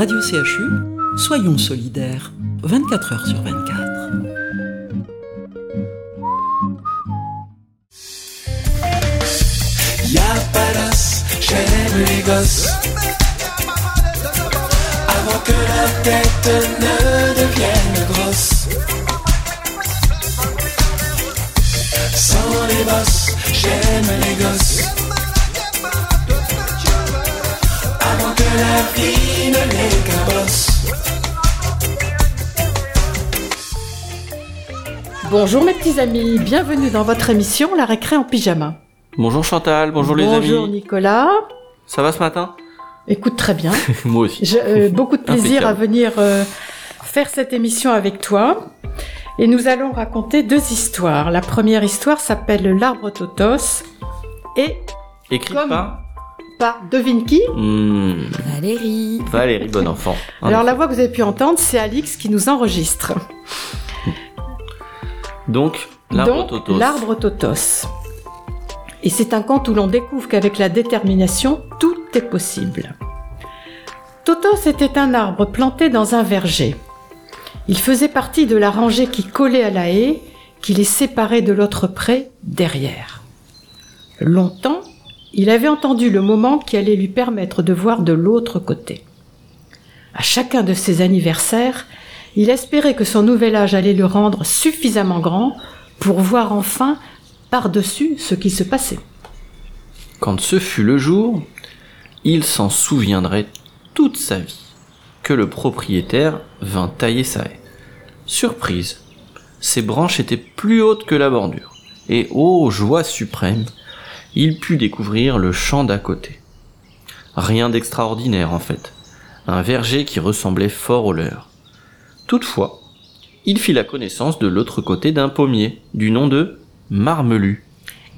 Radio CHU, soyons solidaires, 24 heures sur 24. Y'a pas d'os, j'aime les gosses. Avant que la tête ne devienne grosse. Sans les bosses, j'aime les gosses. La vie ne. Bonjour mes petits amis, bienvenue dans votre émission La récré en pyjama. Bonjour Chantal, bonjour, les Bonjour amis. Nicolas. Ça va ce matin? Écoute très bien. Moi aussi. J'ai euh, beaucoup de plaisir à venir euh, faire cette émission avec toi. Et nous allons raconter deux histoires. La première histoire s'appelle L'arbre Totos et Écrit Comme- par devine qui Hmm, Valérie. Valérie Bonenfant. En Alors la voix que vous avez pu entendre, c'est Alix qui nous enregistre. Donc, l'arbre Totos. l'arbre Totos. Et c'est un conte où l'on découvre qu'avec la détermination, tout est possible. Totos était un arbre planté dans un verger. Il faisait partie de la rangée qui collait à la haie, qui les séparait de l'autre pré derrière. Longtemps, il avait entendu le moment qui allait lui permettre de voir de l'autre côté. À chacun de ses anniversaires, il espérait que son nouvel âge allait le rendre suffisamment grand pour voir enfin par-dessus ce qui se passait. Quand ce fut le jour, il s'en souviendrait toute sa vie que le propriétaire vint tailler sa haie. Surprise, ses branches étaient plus hautes que la bordure, et ô joie suprême, il put découvrir le champ d'à côté. Rien d'extraordinaire en fait, un verger qui ressemblait fort au leur. Toutefois, il fit la connaissance de l'autre côté d'un pommier, du nom de Marmelu.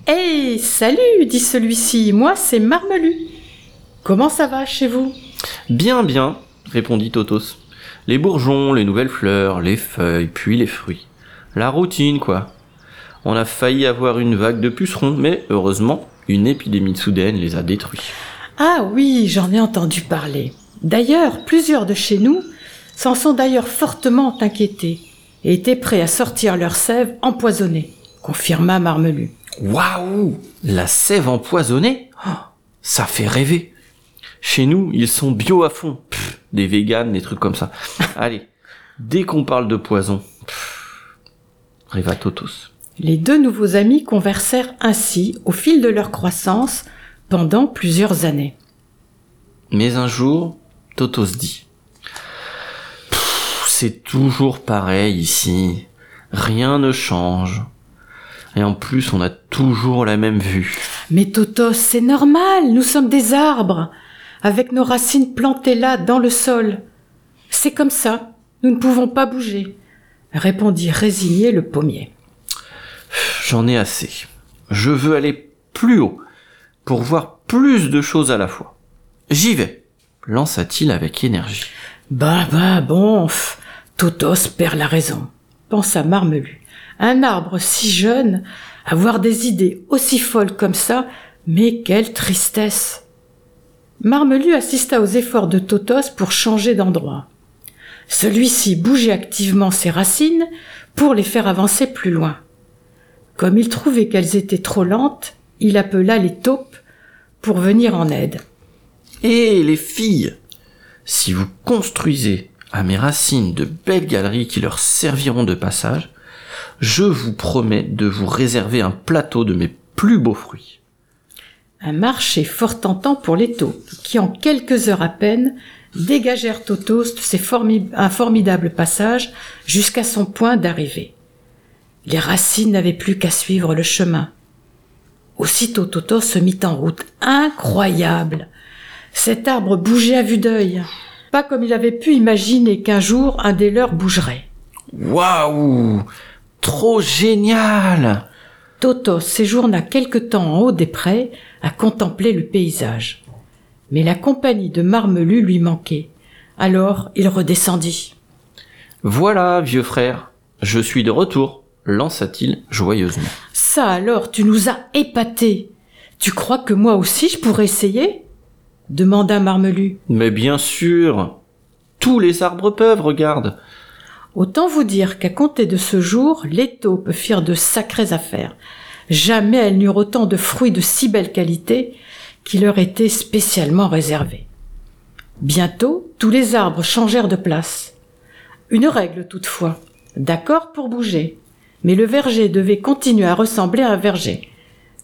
Hey, salut, dit celui-ci, moi c'est Marmelu. Comment ça va chez vous? Bien, bien, répondit Totos. Les bourgeons, les nouvelles fleurs, les feuilles, puis les fruits. La routine, quoi. On a failli avoir une vague de pucerons, mais heureusement, une épidémie soudaine les a détruits. Ah oui, j'en ai entendu parler. D'ailleurs, plusieurs de chez nous s'en sont d'ailleurs fortement inquiétés et étaient prêts à sortir leur sève empoisonnée, confirma Marmelu. Waouh La sève empoisonnée? Oh, Ça fait rêver. Chez nous, ils sont bio à fond. Pff, des véganes, des trucs comme ça. Allez, dès qu'on parle de poison, pff, Totos. Les deux nouveaux amis conversèrent ainsi au fil de leur croissance pendant plusieurs années. Mais un jour, Totos dit Pff, C'est toujours pareil ici. Rien ne change. Et en plus, on a toujours la même vue. Mais Totos, c'est normal, nous sommes des arbres, avec nos racines plantées là dans le sol. C'est comme ça, nous ne pouvons pas bouger, répondit résigné le pommier. J'en ai assez. Je veux aller plus haut pour voir plus de choses à la fois. J'y vais, lança-t-il avec énergie. Bah bah bon, pff, Totos perd la raison, pensa Marmelu. Un arbre si jeune, avoir des idées aussi folles comme ça, mais quelle tristesse. Marmelu assista aux efforts de Totos pour changer d'endroit. Celui-ci bougeait activement ses racines pour les faire avancer plus loin. Comme il trouvait qu'elles étaient trop lentes, il appela les taupes pour venir en aide. Et les filles, si vous construisez à mes racines de belles galeries qui leur serviront de passage, je vous promets de vous réserver un plateau de mes plus beaux fruits. Un marché fort tentant pour les taupes, qui en quelques heures à peine dégagèrent au toast ses formi- un formidable passage jusqu'à son point d'arrivée. Les racines n'avaient plus qu'à suivre le chemin. Aussitôt Toto se mit en route. Incroyable. Cet arbre bougeait à vue d'œil. Pas comme il avait pu imaginer qu'un jour un des leurs bougerait. Waouh Trop génial Toto séjourna quelque temps en haut des prés à contempler le paysage. Mais la compagnie de Marmelu lui manquait. Alors il redescendit. Voilà, vieux frère, je suis de retour, lança-t-il joyeusement. Ça alors, tu nous as épatés. Tu crois que moi aussi je pourrais essayer? demanda Marmelu. Mais bien sûr Tous les arbres peuvent, regarde. Autant vous dire qu'à compter de ce jour, les taupes firent de sacrées affaires. Jamais elles n'eurent autant de fruits de si belle qualité qui leur étaient spécialement réservés. Bientôt, tous les arbres changèrent de place. Une règle toutefois, d'accord pour bouger, mais le verger devait continuer à ressembler à un verger.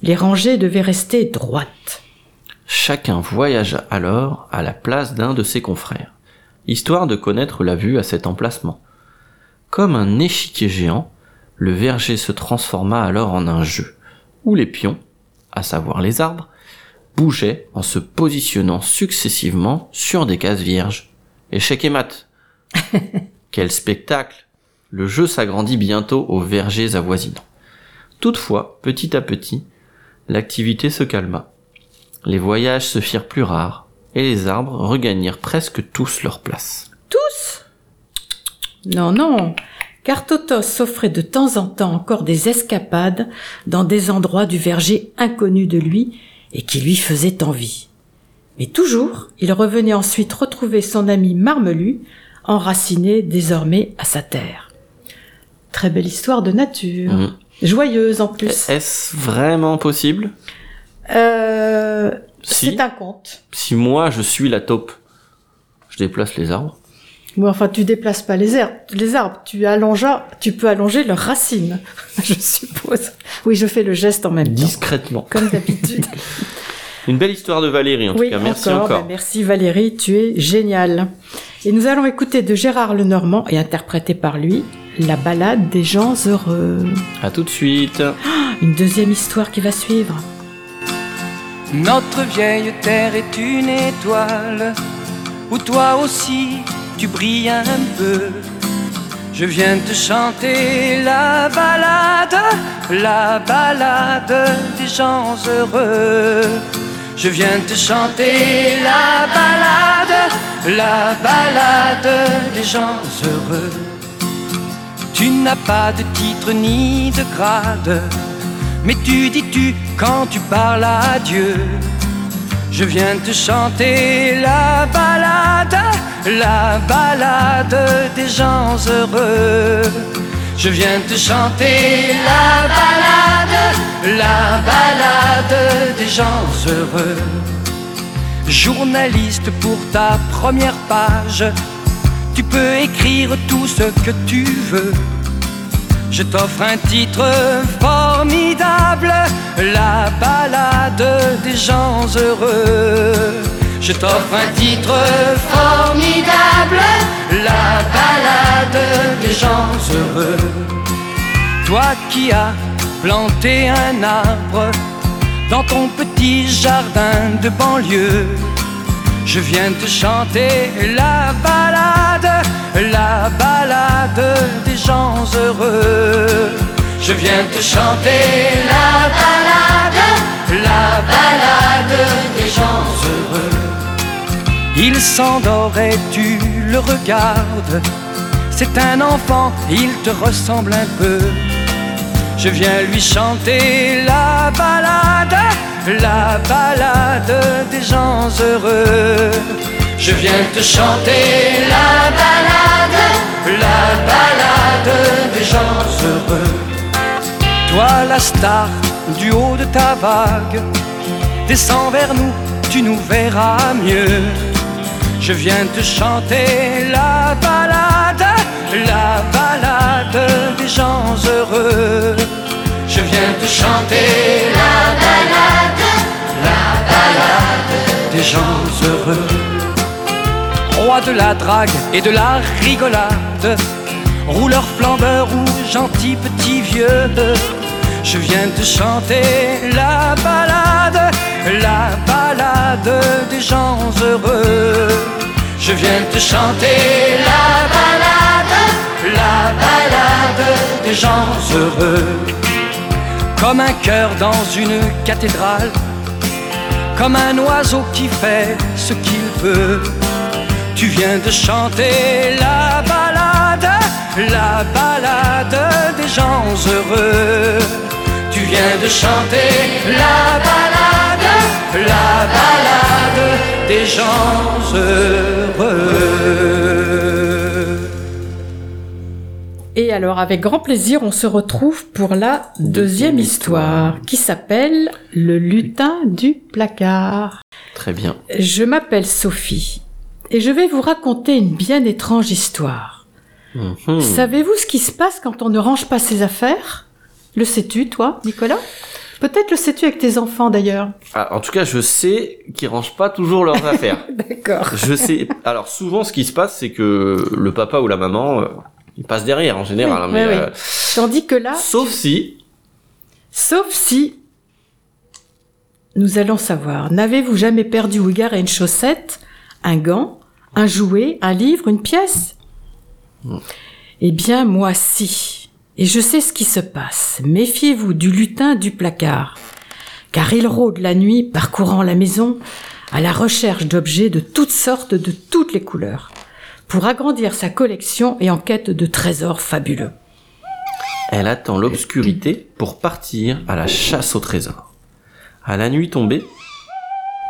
Les rangées devaient rester droites. Chacun voyagea alors à la place d'un de ses confrères, histoire de connaître la vue à cet emplacement. Comme un échiquier géant, le verger se transforma alors en un jeu, où les pions, à savoir les arbres, bougeaient en se positionnant successivement sur des cases vierges. Échec et mat. Quel spectacle Le jeu s'agrandit bientôt aux vergers avoisinants. Toutefois, petit à petit, l'activité se calma. Les voyages se firent plus rares, et les arbres regagnèrent presque tous leur place. Tous? Non, non, car Totos s'offrait de temps en temps encore des escapades dans des endroits du verger inconnus de lui et qui lui faisaient envie. Mais toujours, il revenait ensuite retrouver son ami Marmelu, enraciné désormais à sa terre. Très belle histoire de nature. Mhm. Joyeuse en plus. Est-ce vraiment possible Euh, Si. C'est un conte. Si moi je suis la taupe, je déplace les arbres. Bon, enfin, tu déplaces pas les arbres, les arbres. Tu allonges, tu peux allonger leurs racines, je suppose. Oui, je fais le geste en même temps, Discrètement. comme d'habitude. Une belle histoire de Valérie en tout cas. Merci encore. encore. ben, merci Valérie, tu es géniale. Et nous allons écouter de Gérard Lenormand et interprété par lui la balade des gens heureux. À tout de suite. Une deuxième histoire qui va suivre. Notre vieille terre est une étoile où toi aussi tu brilles un peu. Je viens te chanter la balade, la balade des gens heureux. Je viens te chanter la balade, la balade des gens heureux. Tu n'as pas de titre ni de grade, mais tu dis tu quand tu parles à Dieu? Je viens te chanter la balade, la balade des gens heureux. Je viens te chanter la balade, la balade des gens heureux. Journaliste pour ta première page, tu peux écrire tout ce que tu veux. Je t'offre un titre formidable, la balade des gens heureux. Je t'offre un titre formidable, la balade des gens heureux. Toi qui as planté un arbre dans ton petit jardin de banlieue. Je viens te chanter la balade, la balade des gens heureux. Je viens te chanter la balade, la balade des gens heureux. Il s'endort et tu le regardes. C'est un enfant, il te ressemble un peu. Je viens lui chanter la balade, la balade des gens heureux. Je viens te chanter la balade, la balade des gens heureux. Toi la star du haut de ta vague, descends vers nous, tu nous verras mieux. Je viens te chanter la balade, la balade des gens heureux. Je viens te chanter la balade, la balade des gens heureux. Roi de la drague et de la rigolade, rouleur flambeur ou gentil petit vieux. Je viens te chanter la balade, la balade des gens heureux. Je viens te chanter la balade, la balade des gens heureux. Comme un cœur dans une cathédrale, comme un oiseau qui fait ce qu'il peut. Tu viens de chanter la balade, la balade des gens heureux. Tu viens de chanter la balade, la balade des gens heureux. Et alors, avec grand plaisir, on se retrouve pour la deuxième, histoire. qui s'appelle Le lutin du placard. Très bien. Je m'appelle Sophie et je vais vous raconter une bien étrange histoire. Mhm. Savez-vous ce qui se passe quand on ne range pas ses affaires? Le sais-tu, toi, Nicolas? Peut-être le sais-tu avec tes enfants d'ailleurs? Ah, en tout cas, je sais qu'ils rangent pas toujours leurs affaires. D'accord. Je sais. Alors souvent, ce qui se passe, c'est que le papa ou la maman, euh, ils passent derrière en général. Oui, hein, mais, oui, oui. euh, Tandis que là, sauf si. sauf si nous allons savoir, n'avez-vous jamais perdu ou égaré une chaussette, un gant, un jouet, un livre, une pièce Eh bien, moi si. Et je sais ce qui se passe. Méfiez-vous du lutin du placard, car il rôde la nuit parcourant la maison à la recherche d'objets de toutes sortes, de toutes les couleurs, pour agrandir sa collection et en quête de trésors fabuleux. Elle attend l'obscurité pour partir à la chasse au trésor. À la nuit tombée,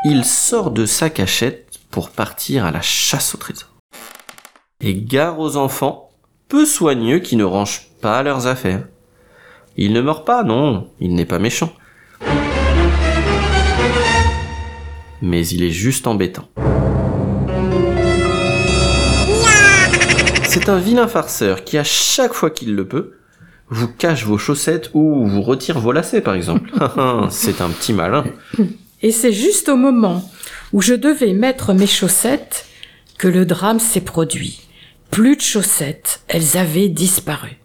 il sort de sa cachette pour partir à la chasse au trésor. Et gare aux enfants, peu soigneux qui ne rangent pas leurs affaires. Il ne meurt pas, non, il n'est pas méchant. Mais il est juste embêtant. C'est un vilain farceur qui, à chaque fois qu'il le peut, vous cache vos chaussettes ou vous retire vos lacets, par exemple. C'est un petit malin. Et c'est juste au moment où je devais mettre mes chaussettes que le drame s'est produit. Plus de chaussettes, elles avaient disparu.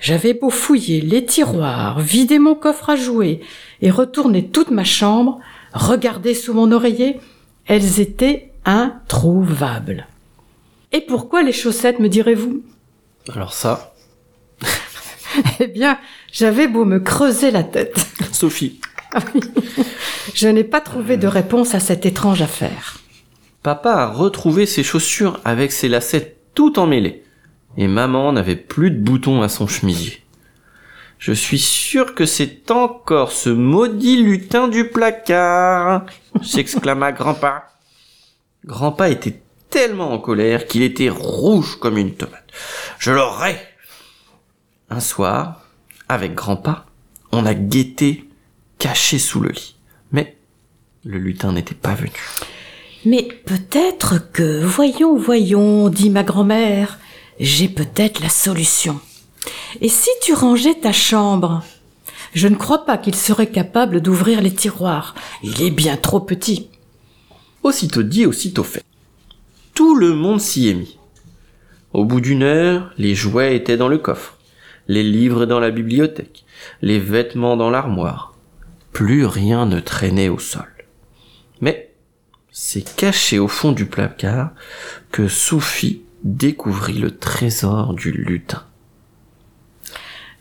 J'avais beau fouiller les tiroirs, vider mon coffre à jouets et retourner toute ma chambre, regarder sous mon oreiller, elles étaient introuvables. Et pourquoi les chaussettes, me direz-vous? Alors ça, Eh bien, j'avais beau me creuser la tête. Sophie, Je n'ai pas trouvé de réponse à cette étrange affaire. papa a retrouvé ses chaussures avec ses lacets tout emmêlés. Et maman n'avait plus de boutons à son chemisier. Je suis sûr que c'est encore ce maudit lutin du placard, s'exclama grand-pa. Grand-pa était tellement en colère qu'il était rouge comme une tomate. Je l'aurai. Un soir, avec grand-pa, on a guetté caché sous le lit. Mais le lutin n'était pas venu. Mais peut-être que, voyons, voyons, dit ma grand-mère, j'ai peut-être la solution. Et si tu rangeais ta chambre? Je ne crois pas qu'il serait capable d'ouvrir les tiroirs. Il est bien trop petit. Aussitôt dit, aussitôt fait. Tout le monde s'y est mis. Au bout d'une heure, les jouets étaient dans le coffre, les livres dans la bibliothèque, les vêtements dans l'armoire. Plus rien ne traînait au sol. Mais c'est caché au fond du placard que Sophie découvrit le trésor du lutin.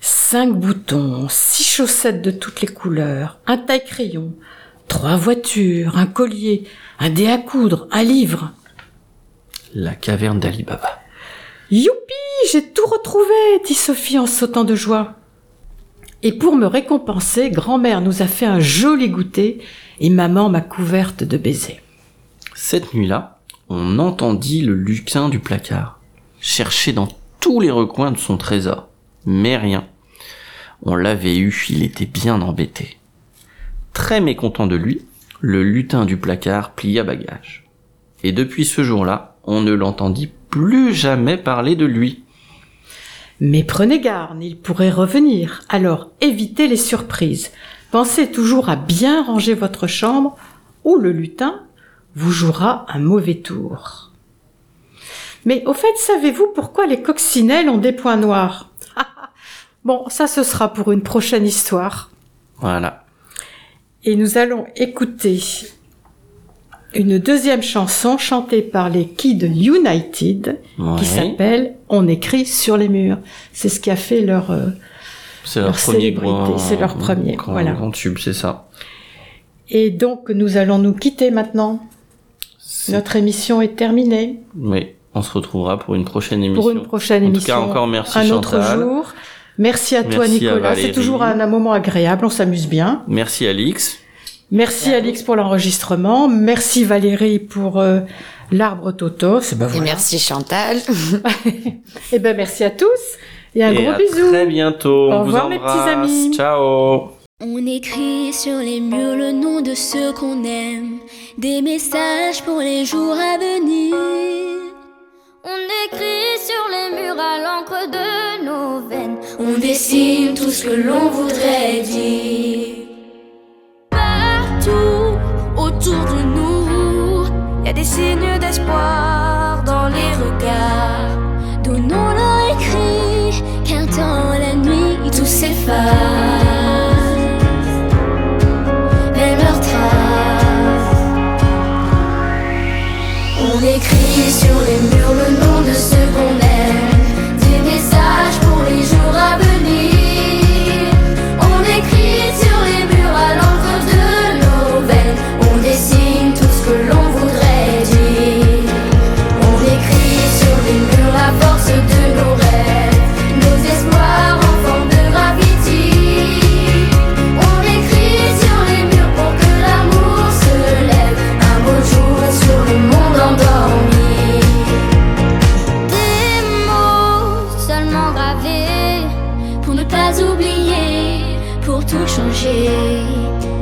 Cinq boutons, six chaussettes de toutes les couleurs, un taille-crayon, trois voitures, un collier, un dé à coudre, un livre. La caverne d'Ali Baba. Youpi, j'ai tout retrouvé, dit Sophie en sautant de joie. Et pour me récompenser, grand-mère nous a fait un joli goûter et maman m'a couverte de baisers. Cette nuit-là, on entendit le lutin du placard chercher dans tous les recoins de son trésor, mais rien. On l'avait eu, il était bien embêté. Très mécontent de lui, le lutin du placard plia bagage. Et depuis ce jour-là, on ne l'entendit plus jamais parler de lui. Mais prenez garde, il pourrait revenir, alors évitez les surprises. Pensez toujours à bien ranger votre chambre ou le lutin vous jouera un mauvais tour. Mais au fait, savez-vous pourquoi les coccinelles ont des points noirs? Bon, ça ce sera pour une prochaine histoire. Voilà. Et nous allons écouter une deuxième chanson chantée par les Kids United Ouais. qui s'appelle On écrit sur les murs. C'est ce qui a fait leur... euh, leur leur premier célébrité, grand, c'est leur premier, grand, voilà. grand tube, c'est ça. Et donc nous allons nous quitter maintenant. Notre émission est terminée. Oui, on se retrouvera pour une prochaine émission. Pour une prochaine En tout émission. cas, encore merci un autre Chantal. jour. Merci à toi Merci Nicolas. C'est toujours un, un moment agréable, on s'amuse bien. Merci Alix. Merci Alix pour l'enregistrement. Merci Valérie pour euh, l'arbre Toto. C'est ben Et voilà. merci Chantal. Et ben merci à tous. Et un Et gros à bisou. très bientôt. On Au revoir, vous mes petits embrasse. amis. Ciao. On écrit sur les murs le nom de ceux qu'on aime, des messages pour les jours à venir. On écrit sur les murs à l'encre de nos veines. On dessine tout ce que l'on voudrait dire. Autour de nous, y a des signes d'espoir dans les regards. Donnons-leur écrit, car dans la nuit tout s'efface. Même leurs traces. On écrit sur les changer.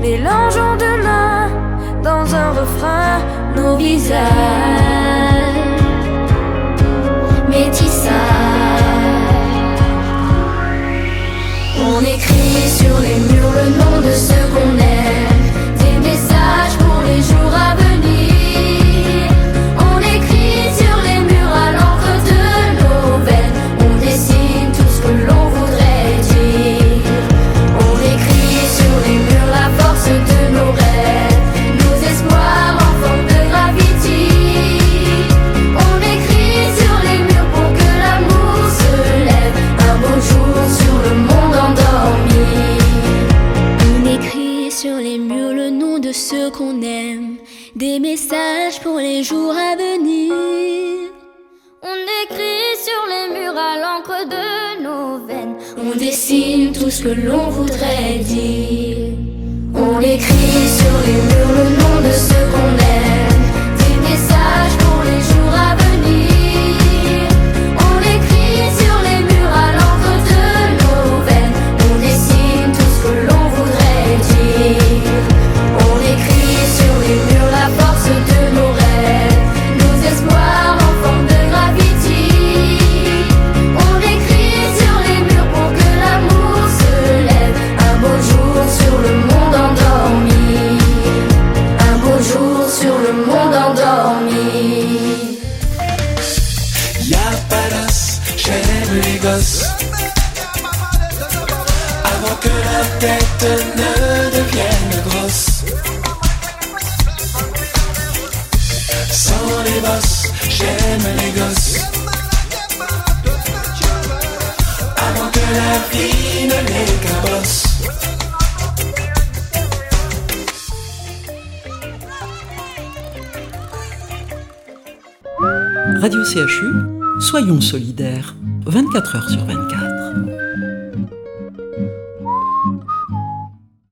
Mélangeons demain dans un refrain nos visages métissage. On écrit sur les murs le nom de ceux qu'on aime, des messages pour les jours à venir. Avant que la tête ne devienne grosse. Sans les bosses, j'aime les gosses. Avant que la vie ne les cabosse. Radio CHU, soyons solidaires, 24 heures sur 24.